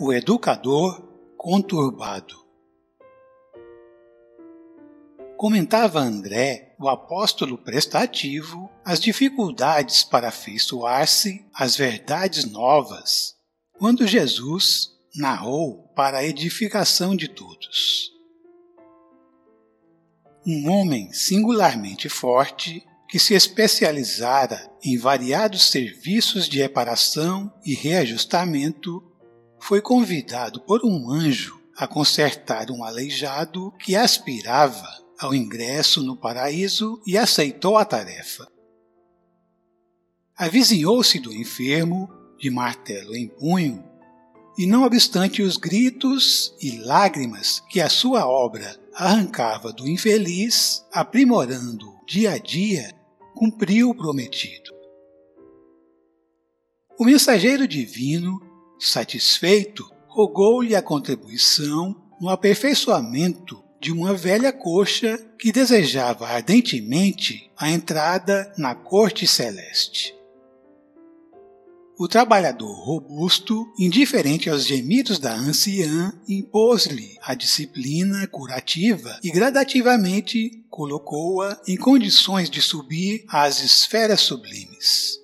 O educador conturbado. Comentava André, o apóstolo prestativo, as dificuldades para afeiçoar-se às verdades novas, quando Jesus narrou para a edificação de todos. Um homem singularmente forte que se especializara em variados serviços de reparação e reajustamento foi convidado por um anjo a consertar um aleijado que aspirava ao ingresso no paraíso e aceitou a tarefa. Avizinhou-se do enfermo, de martelo em punho, e não obstante os gritos e lágrimas que a sua obra arrancava do infeliz, aprimorando dia a dia, cumpriu o prometido. O mensageiro divino Satisfeito, rogou-lhe a contribuição no aperfeiçoamento de uma velha coxa que desejava ardentemente a entrada na corte celeste. O trabalhador robusto, indiferente aos gemidos da anciã, impôs-lhe a disciplina curativa e gradativamente colocou-a em condições de subir às esferas sublimes.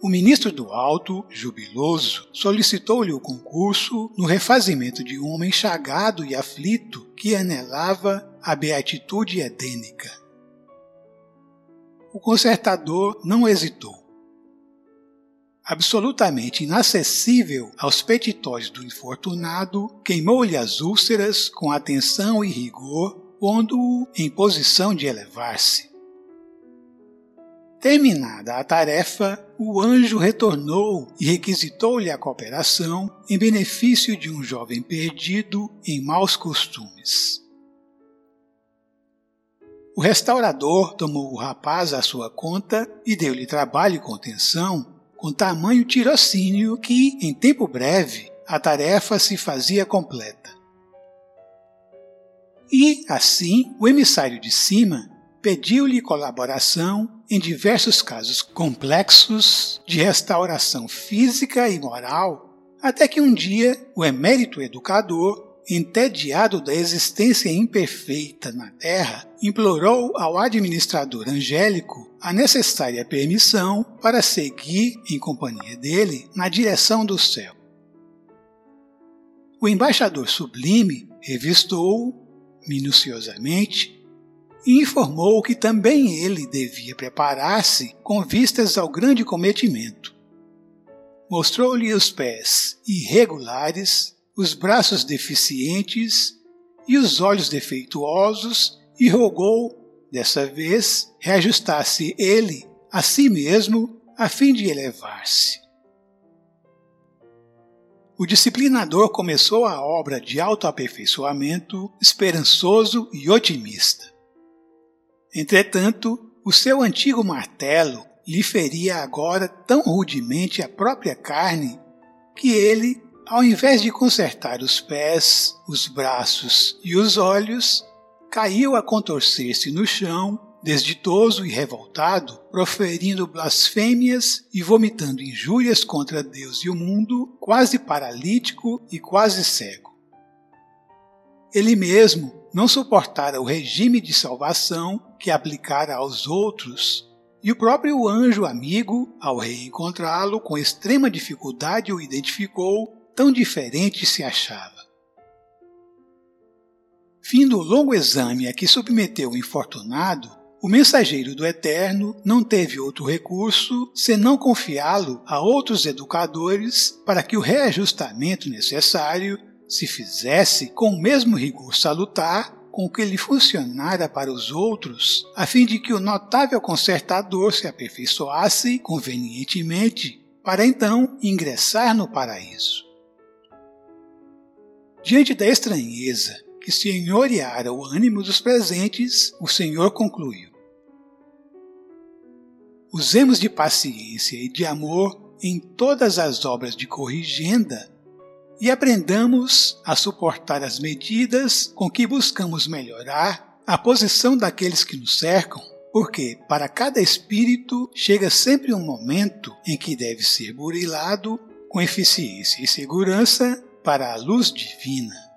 O ministro do Alto, jubiloso, solicitou-lhe o concurso no refazimento de um homem chagado e aflito que anelava a beatitude edênica. O consertador não hesitou. Absolutamente inacessível aos petitórios do infortunado, queimou-lhe as úlceras com atenção e rigor, pondo-o em posição de elevar-se. Terminada a tarefa, o anjo retornou e requisitou-lhe a cooperação em benefício de um jovem perdido em maus costumes. O restaurador tomou o rapaz à sua conta e deu-lhe trabalho e contenção, com tamanho tirocínio que, em tempo breve, a tarefa se fazia completa. E, assim, o emissário de cima pediu-lhe colaboração em diversos casos complexos de restauração física e moral, até que um dia o emérito educador, entediado da existência imperfeita na Terra, implorou ao administrador angélico a necessária permissão para seguir em companhia dele na direção do céu. O embaixador sublime revistou-o minuciosamente e informou que também ele devia preparar-se com vistas ao grande cometimento. Mostrou-lhe os pés irregulares, os braços deficientes e os olhos defeituosos e rogou, dessa vez, reajustasse ele a si mesmo a fim de elevar-se. O disciplinador começou a obra de autoaperfeiçoamento esperançoso e otimista. Entretanto, o seu antigo martelo lhe feria agora tão rudemente a própria carne que ele, ao invés de consertar os pés, os braços e os olhos, caiu a contorcer-se no chão, desditoso e revoltado, proferindo blasfêmias e vomitando injúrias contra Deus e o mundo, quase paralítico e quase cego. Ele mesmo não suportara o regime de salvação que aplicara aos outros, e o próprio anjo amigo, ao reencontrá-lo com extrema dificuldade, o identificou, tão diferente se achava. Findo o longo exame a que submeteu o infortunado, o mensageiro do Eterno não teve outro recurso senão confiá-lo a outros educadores para que o reajustamento necessário se fizesse com o mesmo rigor salutar com que ele funcionara para os outros, a fim de que o notável consertador se aperfeiçoasse convenientemente para então ingressar no paraíso. Diante da estranheza que senhoreara o ânimo dos presentes, o Senhor concluiu: Usemos de paciência e de amor em todas as obras de corrigenda e aprendamos a suportar as medidas com que buscamos melhorar a posição daqueles que nos cercam, porque para cada espírito chega sempre um momento em que deve ser burilado com eficiência e segurança para a luz divina.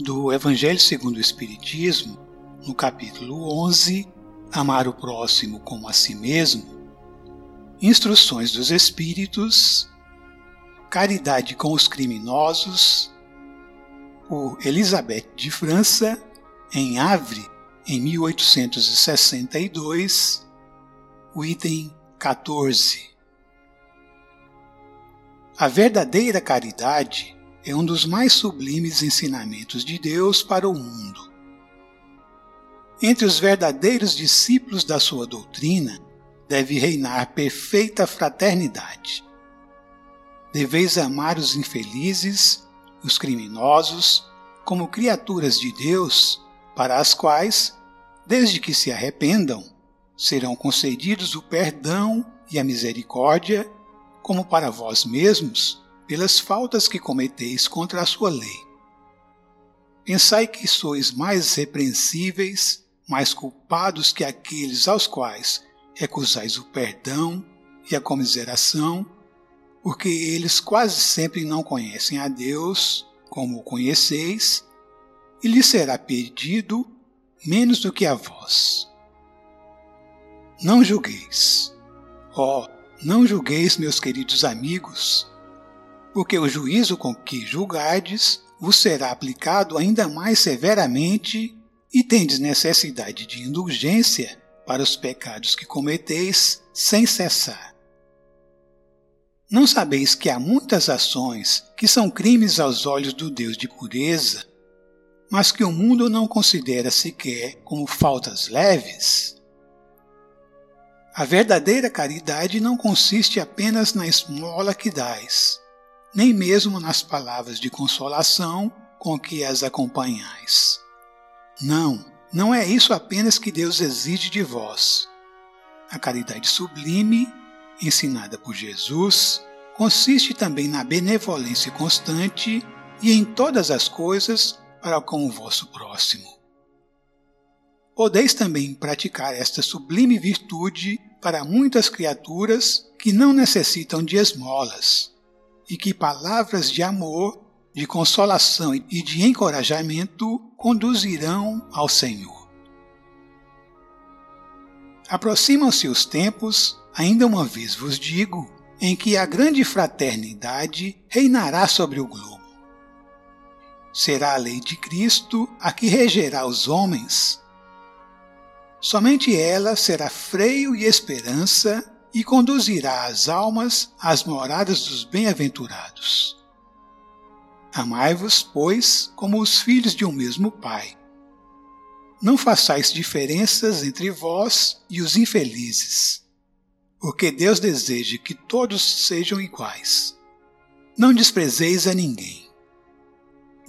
Do Evangelho segundo o Espiritismo, no capítulo 11, Amar o próximo como a si mesmo, Instruções dos Espíritos, Caridade com os Criminosos, por Elizabeth de França, em Havre, em 1862, o item 14. A verdadeira caridade é um dos mais sublimes ensinamentos de Deus para o mundo. Entre os verdadeiros discípulos da sua doutrina deve reinar perfeita fraternidade. Deveis amar os infelizes, os criminosos, como criaturas de Deus, para as quais, desde que se arrependam, serão concedidos o perdão e a misericórdia, como para vós mesmos, pelas faltas que cometeis contra a sua lei. Pensai que sois mais repreensíveis, mais culpados que aqueles aos quais recusais o perdão e a comiseração, porque eles quase sempre não conhecem a Deus como o conheceis, e lhes será pedido menos do que a vós. Não julgueis. Ó, oh, não julgueis, meus queridos amigos, porque o juízo com que julgardes vos será aplicado ainda mais severamente e tendes necessidade de indulgência para os pecados que cometeis sem cessar. Não sabeis que há muitas ações que são crimes aos olhos do Deus de pureza, mas que o mundo não considera sequer como faltas leves? A verdadeira caridade não consiste apenas na esmola que dais, nem mesmo nas palavras de consolação com que as acompanhais. Não, não é isso apenas que Deus exige de vós. A caridade sublime, ensinada por Jesus, consiste também na benevolência constante e em todas as coisas para com o vosso próximo. Podeis também praticar esta sublime virtude para muitas criaturas que não necessitam de esmolas, e que palavras de amor, de consolação e de encorajamento conduzirão ao Senhor. Aproximam-se os tempos, ainda uma vez vos digo, em que a grande fraternidade reinará sobre o globo. Será a lei de Cristo a que regerá os homens. Somente ela será freio e esperança e conduzirá as almas às moradas dos bem-aventurados. Amai-vos, pois, como os filhos de um mesmo Pai. Não façais diferenças entre vós e os infelizes, porque Deus deseja que todos sejam iguais. Não desprezeis a ninguém.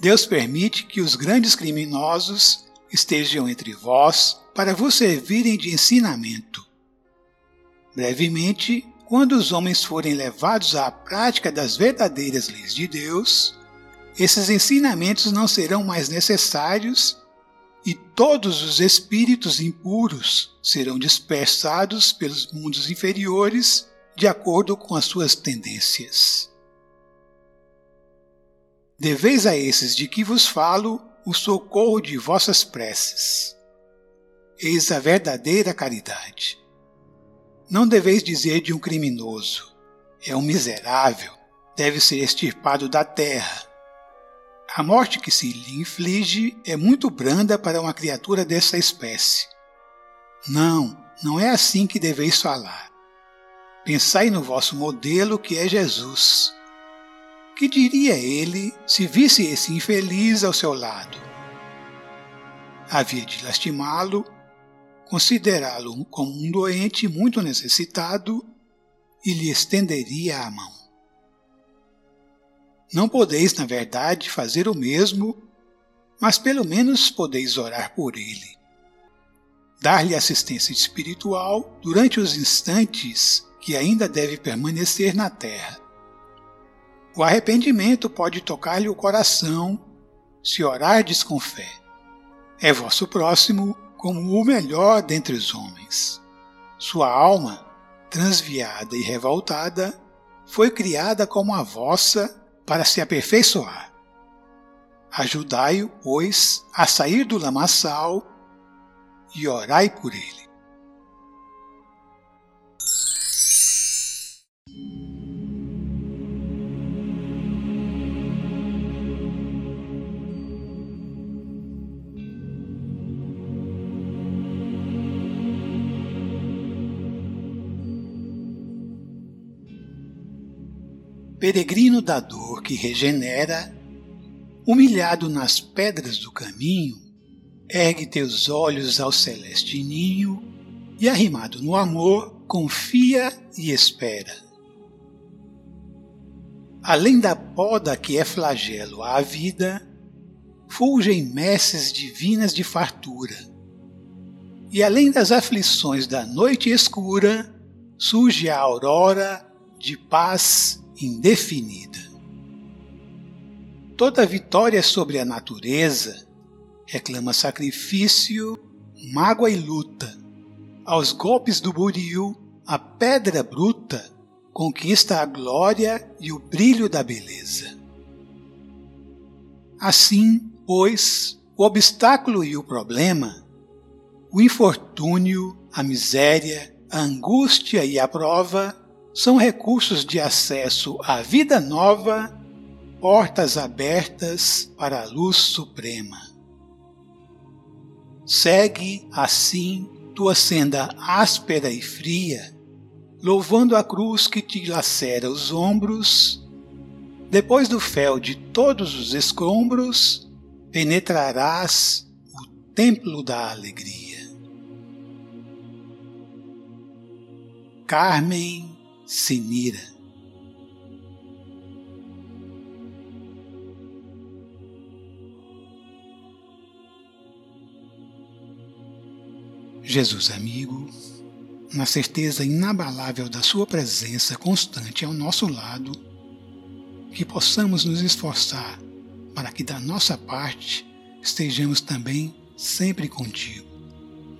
Deus permite que os grandes criminosos estejam entre vós para vos servirem de ensinamento Brevemente, quando os homens forem levados à prática das verdadeiras leis de Deus, esses ensinamentos não serão mais necessários e todos os espíritos impuros serão dispersados pelos mundos inferiores de acordo com as suas tendências. Deveis a esses de que vos falo o socorro de vossas preces. Eis a verdadeira caridade. Não deveis dizer de um criminoso: é um miserável, deve ser extirpado da terra. A morte que se lhe inflige é muito branda para uma criatura dessa espécie. Não, não é assim que deveis falar. Pensai no vosso modelo que é Jesus. Que diria ele se visse esse infeliz ao seu lado? Havia de lastimá-lo, considerá-lo como um doente muito necessitado e lhe estenderia a mão. Não podeis, na verdade, fazer o mesmo, mas pelo menos podeis orar por ele. Dar-lhe assistência espiritual durante os instantes que ainda deve permanecer na terra. O arrependimento pode tocar-lhe o coração se orardes com fé. É vosso próximo como o melhor dentre os homens. Sua alma, transviada e revoltada, foi criada como a vossa para se aperfeiçoar. Ajudai-o, pois, a sair do lamaçal e orai por ele. Peregrino da dor que regenera, humilhado nas pedras do caminho, ergue teus olhos ao celeste ninho e, arrimado no amor, confia e espera. Além da poda que é flagelo à vida, fulgem messes divinas de fartura. E além das aflições da noite escura, surge a aurora de paz indefinida. Toda vitória sobre a natureza reclama sacrifício, mágoa e luta. Aos golpes do buril, a pedra bruta conquista a glória e o brilho da beleza. Assim, pois, o obstáculo e o problema, o infortúnio, a miséria, a angústia e a prova são recursos de acesso à vida nova, portas abertas para a luz suprema. Segue, assim, tua senda áspera e fria, louvando a cruz que te lacera os ombros. Depois do fel de todos os escombros, penetrarás o templo da alegria. Carmen Sinira. Jesus amigo, na certeza inabalável da Sua presença constante ao nosso lado, que possamos nos esforçar para que da nossa parte estejamos também sempre contigo.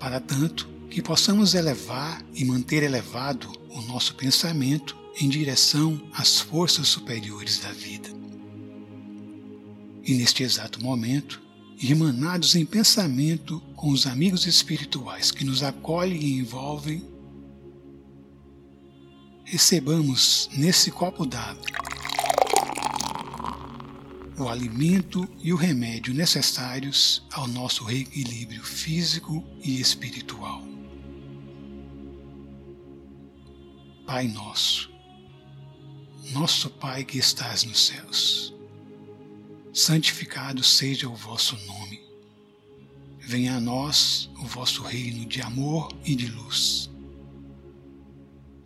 Para tanto, que possamos elevar e manter elevado o nosso pensamento em direção às forças superiores da vida. E neste exato momento, irmanados em pensamento com os amigos espirituais que nos acolhem e envolvem, recebamos nesse copo d'água o alimento e o remédio necessários ao nosso reequilíbrio físico e espiritual. Pai nosso, nosso Pai que estás nos céus, santificado seja o vosso nome. Venha a nós o vosso reino de amor e de luz.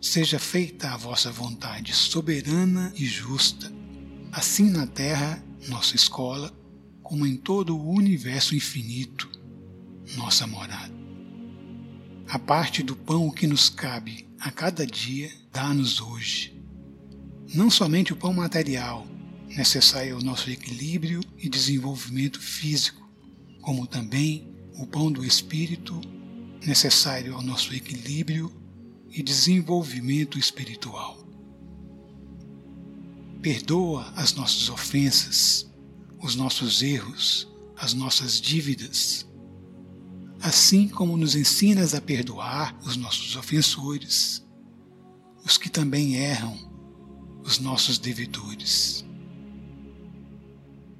Seja feita a vossa vontade soberana e justa, assim na terra, nossa escola, como em todo o universo infinito, nossa morada. A parte do pão que nos cabe a cada dia, dá-nos hoje. Não somente o pão material, necessário ao nosso equilíbrio e desenvolvimento físico, como também o pão do espírito, necessário ao nosso equilíbrio e desenvolvimento espiritual. Perdoa as nossas ofensas, os nossos erros, as nossas dívidas, assim como nos ensinas a perdoar os nossos ofensores, os que também erram, os nossos devedores.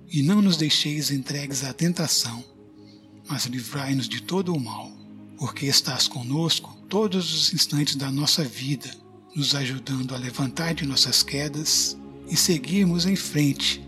E não nos deixeis entregues à tentação, mas livrai-nos de todo o mal, porque estás conosco todos os instantes da nossa vida, nos ajudando a levantar de nossas quedas e seguirmos em frente,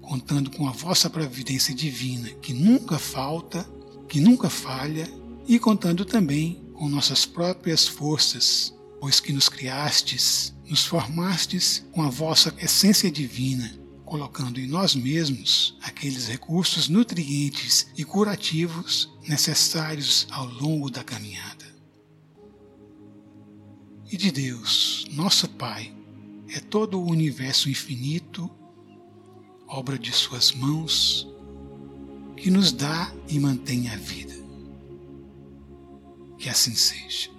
contando com a vossa providência divina, que nunca falta que nunca falha, e contando também com nossas próprias forças, pois que nos criastes, nos formastes com a vossa essência divina, colocando em nós mesmos aqueles recursos nutrientes e curativos necessários ao longo da caminhada. E de Deus, nosso Pai, é todo o universo infinito, obra de Suas mãos, que nos dá e mantém a vida. Que assim seja.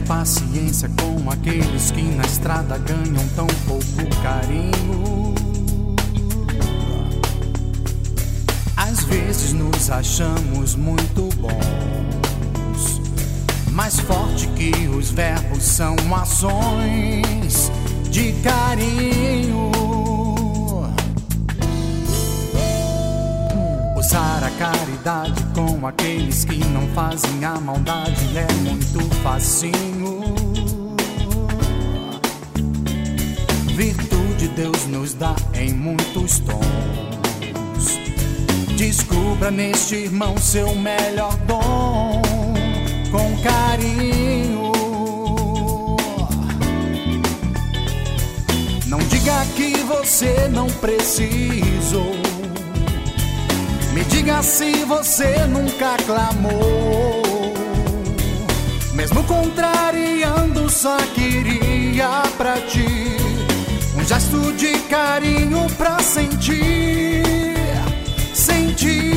Paciência com aqueles que na estrada ganham tão pouco carinho. Às vezes nos achamos muito bons, mais forte que os verbos são ações de carinho. Usar a caridade com aqueles que não fazem a maldade é muito facinho. Virtude Deus nos dá em muitos tons. Descubra neste irmão seu melhor dom com carinho. Não diga que você não precisou me diga se você nunca clamou. Mesmo contrariando, só queria pra ti um gesto de carinho pra sentir, sentir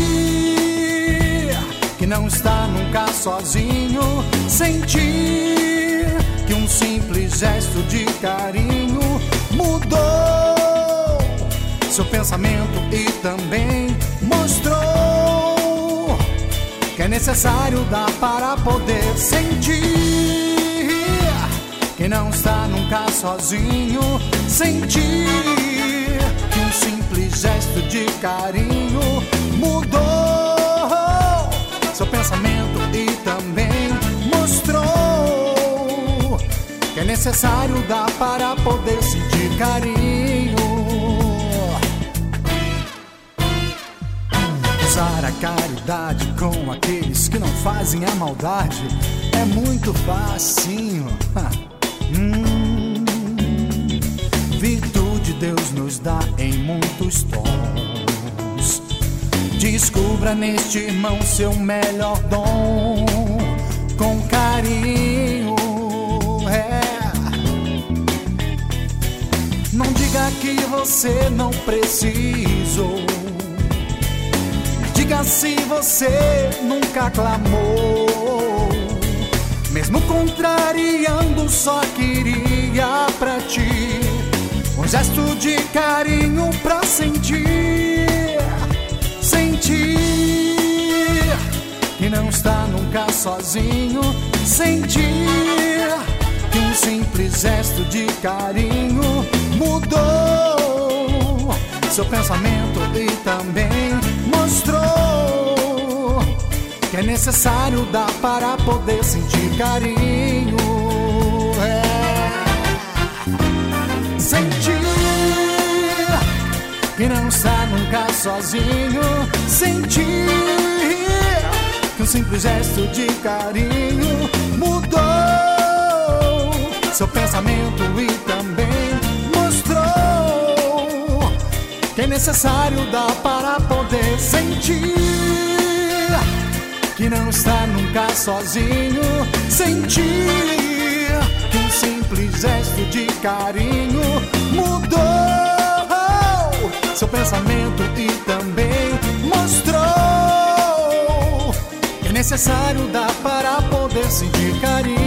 que não está nunca sozinho, sentir que um simples gesto de carinho mudou seu pensamento e também mostrou que é necessário dar para poder sentir que não está nunca sozinho. Sentir que um simples gesto de carinho mudou seu pensamento e também mostrou que é necessário dar para poder sentir carinho. Usar a caridade com aqueles que não fazem a maldade é muito facinho. hum. Virtude Deus nos dá em muitos tons. Descubra neste irmão seu melhor dom com carinho. É. Não diga que você não precisou diga se você nunca clamou. Mesmo contrariando, só queria pra ti um gesto de carinho pra sentir, sentir que não está nunca sozinho, sentir que um simples gesto de carinho mudou seu pensamento e também mostrou que é necessário dar para poder sentir carinho. É. Sentir que não está nunca sozinho. Sentir que um simples gesto de carinho mudou seu pensamento e que é necessário dar para poder sentir que não está nunca sozinho. Sentir que um simples gesto de carinho mudou seu pensamento e também mostrou que é necessário dar para poder sentir carinho.